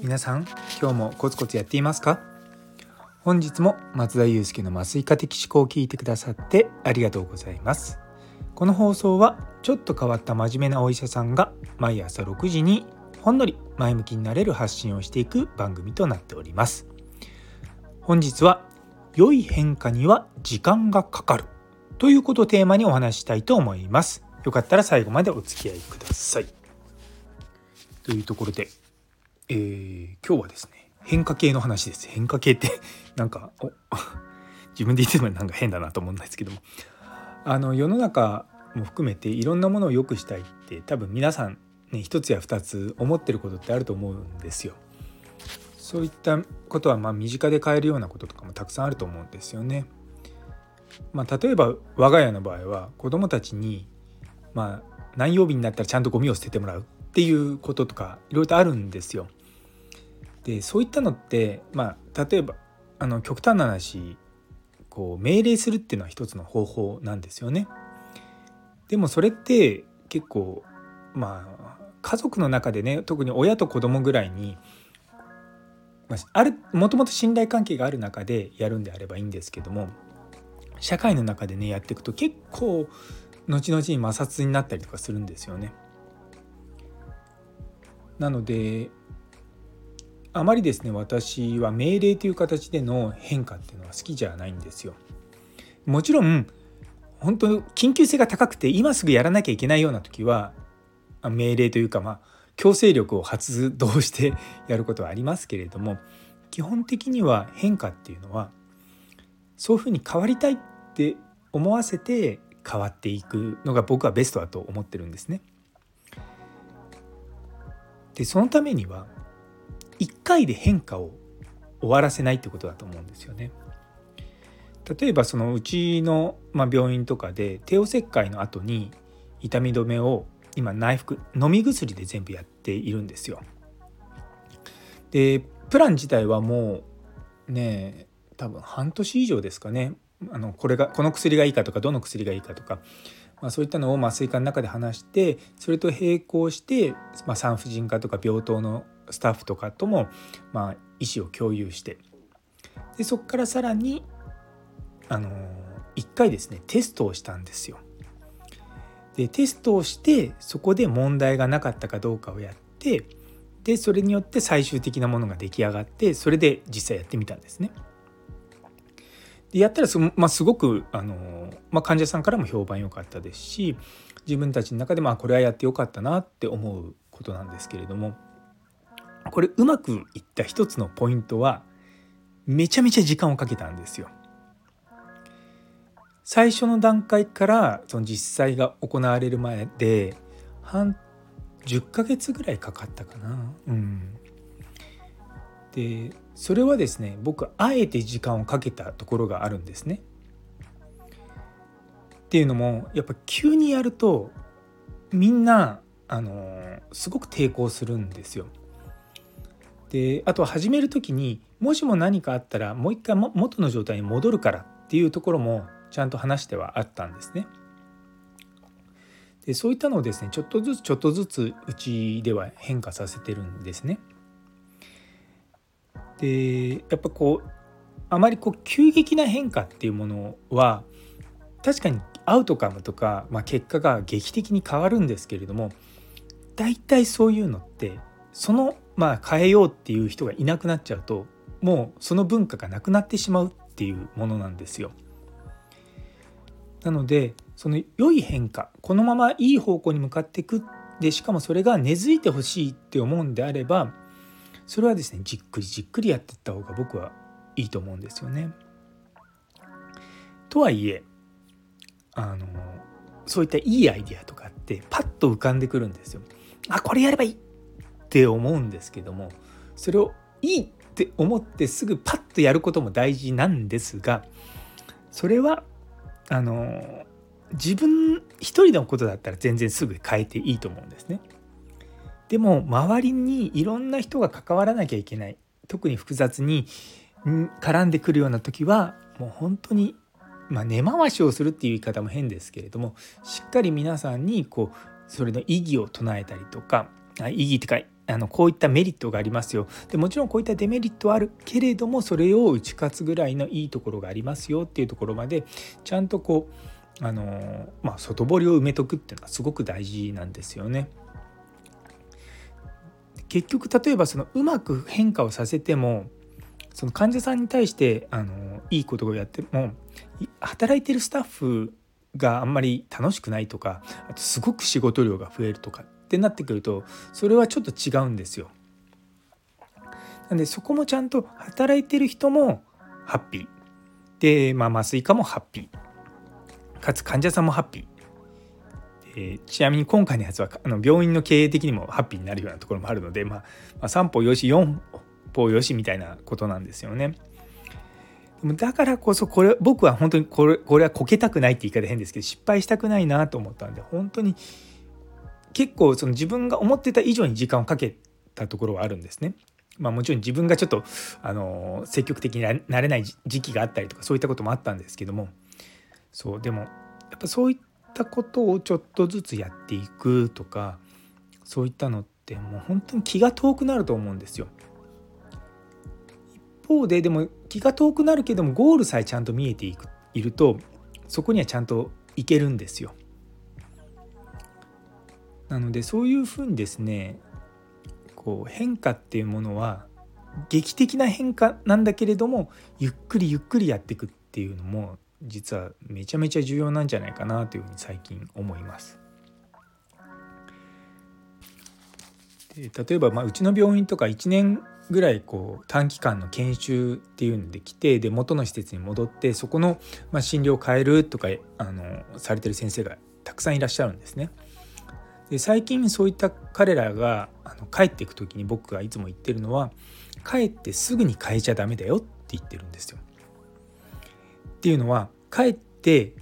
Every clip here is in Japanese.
皆さん今日もコツコツやっていますか？本日も松田祐介の麻酔科的思考を聞いてくださってありがとうございます。この放送はちょっと変わった真面目なお医者さんが毎朝6時にほんのり前向きになれる発信をしていく番組となっております。本日は良い変化には時間がかかるということをテーマにお話ししたいと思います。よかったら最後までお付き合いくださいというところで、えー、今日はですね変化系の話です変化系って なんか 自分で言ってもなんか変だなと思うんですけどもあの世の中も含めていろんなものを良くしたいって多分皆さんね一つや二つ思ってることってあると思うんですよ。そういったことはまあ身近で変えるようなこととかもたくさんあると思うんですよね。まあ、例えば我が家の場合は子どもたちに、まあ、何曜日になったらちゃんとゴミを捨ててもらうっていうこととかいろいろとあるんですよ。でそういったのって、まあ、例えばあの極端な話こう命令するっていうのは一つの方法なんですよね。でもそれって結構まあ家族の中でね特に親と子供ぐらいにあるもともと信頼関係がある中でやるんであればいいんですけども社会の中でねやっていくと結構後々に摩擦になったりとかするんですよね。なのであまりですね私は命令という形での変化っていうのは好きじゃないんですよ。もちろん本当緊急性が高くて今すぐやらなきゃいけないような時は命令というかまあ強制力を発動して やることはありますけれども基本的には変化っていうのはそういうふうに変わりたいって思わせて変わっていくのが僕はベストだと思ってるんですね。でそのためには1回で変化を終わらせないってことだと思うんですよね。例えばそのうちの、まあ、病院とかで帝王切開の後に痛み止めを今内服飲み薬で全部やっているんですよ。でプラン自体はもうね多分半年以上ですかねあのこれがこの薬がいいかとかどの薬がいいかとか、まあ、そういったのを麻酔科の中で話してそれと並行して、まあ、産婦人科とか病棟のスタッフとかとも、まあ、意思を共有してでそこからさらにあの1回ですねテストをしたんですよ。でテストをしてそこで問題がなかったかどうかをやってでそれによって最終的なものが出来上がってそれで実際やってみたんですね。でやったらす,、まあ、すごくあの、まあ、患者さんからも評判良かったですし自分たちの中でまあこれはやってよかったなって思うことなんですけれどもこれうまくいった一つのポイントはめちゃめちゃ時間をかけたんですよ。最初の段階からその実際が行われる前で半10ヶ月ぐらいかかったかな。うん、でそれはですね僕あえて時間をかけたところがあるんですね。っていうのもやっぱ急にやるとみんなあのすごく抵抗するんですよ。であとは始める時にもしも何かあったらもう一回元の状態に戻るからっていうところもちゃんと話してはあったんですね。でそういったのをですねちょっとずつちょっとずつうちでは変化させてるんですね。でやっぱこうあまりこう急激な変化っていうものは確かにアウトカムとか、まあ、結果が劇的に変わるんですけれども大体そういうのってそのまあ変えようっていう人がいなくなっちゃうともうその文化がなくなってしまうっていうものなんですよ。なのでその良い変化このままいい方向に向かっていくでしかもそれが根付いてほしいって思うんであればそれはですねじっくりじっくりやっていった方が僕はいいと思うんですよね。とはいえあのそういったいいアイディアとかってパッと浮かんでくるんですよ。あこれやればいいって思うんですけどもそれをいいって思ってすぐパッとやることも大事なんですがそれはあの自分一人のことだったら全然すぐ変えていいと思うんですね。でも周りにいろんな人が関わらなきゃいけない特に複雑に絡んでくるような時はもう本当にまあ、根回しをするっていう言い方も変ですけれどもしっかり皆さんにこうそれの意義を唱えたりとか意義ってかあのこういったメリットがありますよでもちろんこういったデメリットはあるけれどもそれを打ち勝つぐらいのいいところがありますよっていうところまでちゃんとこうあの、まあ、外堀を埋めとくっていうのがすごく大事なんですよね。結局例えばそのうまく変化をさせてもその患者さんに対してあのいいことをやっても働いてるスタッフがあんまり楽しくないとかあとすごく仕事量が増えるとかってなってくるとそれはちょっと違うんですよ。なんでそこもちゃんと働いてる人もハッピー。で、まあ、麻酔科もハッピー。かつ患者さんもハッピー。えちなみに今回のやつはあの病院の経営的にもハッピーになるようなところもあるので、まあ、まあ、3歩よし4歩よしみたいなことなんですよね。だからこそこれ僕は本当にこれこれはこけたくないって言い方変ですけど失敗したくないなと思ったんで本当に結構その自分が思ってた以上に時間をかけたところはあるんですね。まあ、もちろん自分がちょっとあの積極的になれない時期があったりとかそういったこともあったんですけどもそうでもやっぱそういっったことをちょっとずつやっていくとかそういったのってもう本当に気が遠くなると思うんですよ。一方ででも気が遠くなるけどもゴールさえちゃんと見えていくいるとそこにはちゃんといけるんですよ。なのでそういうふうにですねこう変化っていうものは劇的な変化なんだけれどもゆっくりゆっくりやっていくっていうのも実はめちゃめちゃ重要なんじゃないかなというふうに最近思います。で例えば、まあ、うちの病院とか1年ぐらいこう短期間の研修っていうので来てで元の施設に戻ってそこの、まあ、診療を変えるとかあのされてる先生がたくさんいらっしゃるんですね。で最近そういった彼らがあの帰っていく時に僕がいつも言ってるのは帰ってすぐに変えちゃダメだよって言ってるんですよ。っていうのは帰って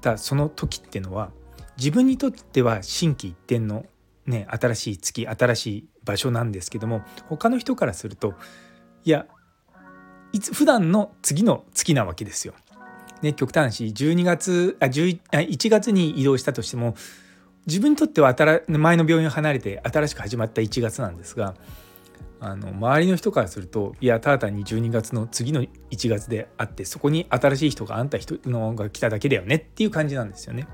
たその時っていうのは自分にとっては心機一転のね新しい月新しい場所なんですけども他の人からするといやいつ普段の次の月なわけですよ。ね、極端し12月あ1月に移動したとしても自分にとっては前の病院を離れて新しく始まった1月なんですがあの周りの人からするといやただ単に12月の次の1月であってそこに新しい人があんた人のが来ただけだよねっていう感じなんですよね。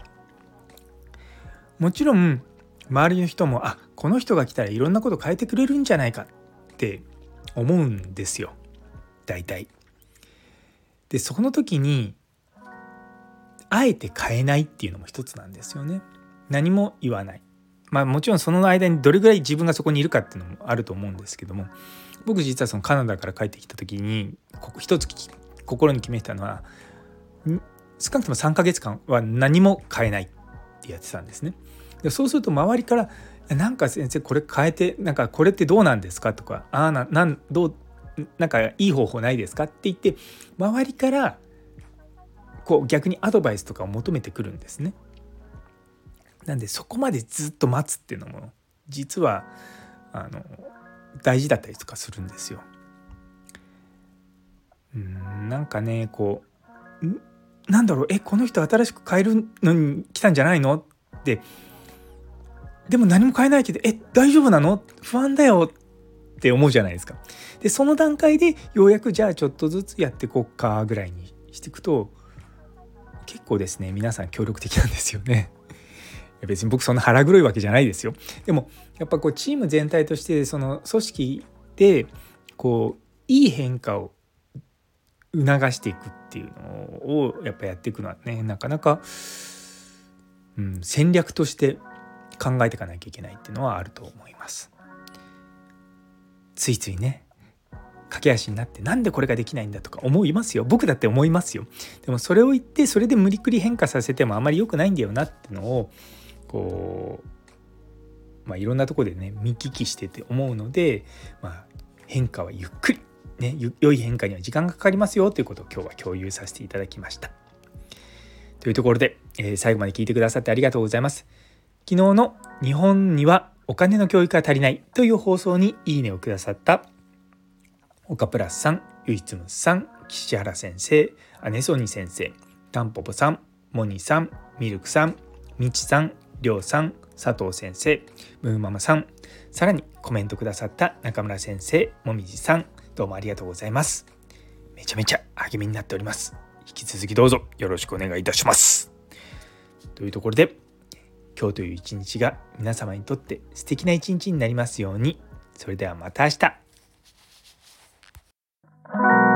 もちろん周りの人もあこの人が来たらいろんなこと変えてくれるんじゃないかって思うんですよ大体。でその時にあえて変えないっていうのも一つなんですよね。何も言わない。まあもちろんその間にどれぐらい自分がそこにいるかっていうのもあると思うんですけども僕実はそのカナダから帰ってきた時に一つ心に決めたのは少なくとも3ヶ月間は何も変えないってやってたんですね。でそうすると周りから「なんか先生これ変えてなんかこれってどうなんですか?」とか「ああななんどうなんかいい方法ないですか?」って言って周りからこう逆にアドバイスとかを求めてくるんですね。なんでそこまでずっと待つっていうのも実はあの大事だったりとかするんですよ。うんなんかねこうなんだろう？えこの人新しく変えるのに来たんじゃないの？ってでも何も変えないけどえ大丈夫なの？不安だよって思うじゃないですか。でその段階でようやくじゃあちょっとずつやっていこうかぐらいにしていくと結構ですね皆さん協力的なんですよね。別に僕そんな腹黒いわけじゃないですよ。でもやっぱこうチーム全体としてその組織でこういい変化を促していくっていうのをやっぱやっていくのはねなかなか、うん、戦略として考えていかなきゃいけないっていうのはあると思います。ついついね駆け足になってなんでこれができないんだとか思いますよ僕だって思いますよでもそれを言ってそれで無理くり変化させてもあまり良くないんだよなってのをこう、まあ、いろんなとこでね見聞きしてて思うので、まあ、変化はゆっくり、ね、良い変化には時間がかかりますよということを今日は共有させていただきました。というところで、えー、最後まで聞いてくださってありがとうございます。昨日の日本にはお金の教育が足りないという放送にいいねをくださった岡プラスさん、ゆいつむさん、岸原先生、姉ソニ先生、たんぽぽさんモニさんミルクさんみちさんりょうさん佐藤先生ムーママさんさらにコメントくださった中村先生もみじさんどうもありがとうございます。めちゃめちゃ励みになっております。引き続きどうぞよろしくお願いいたします。というところで今日という一日が皆様にとって素敵な一日になりますように。それではまた明日。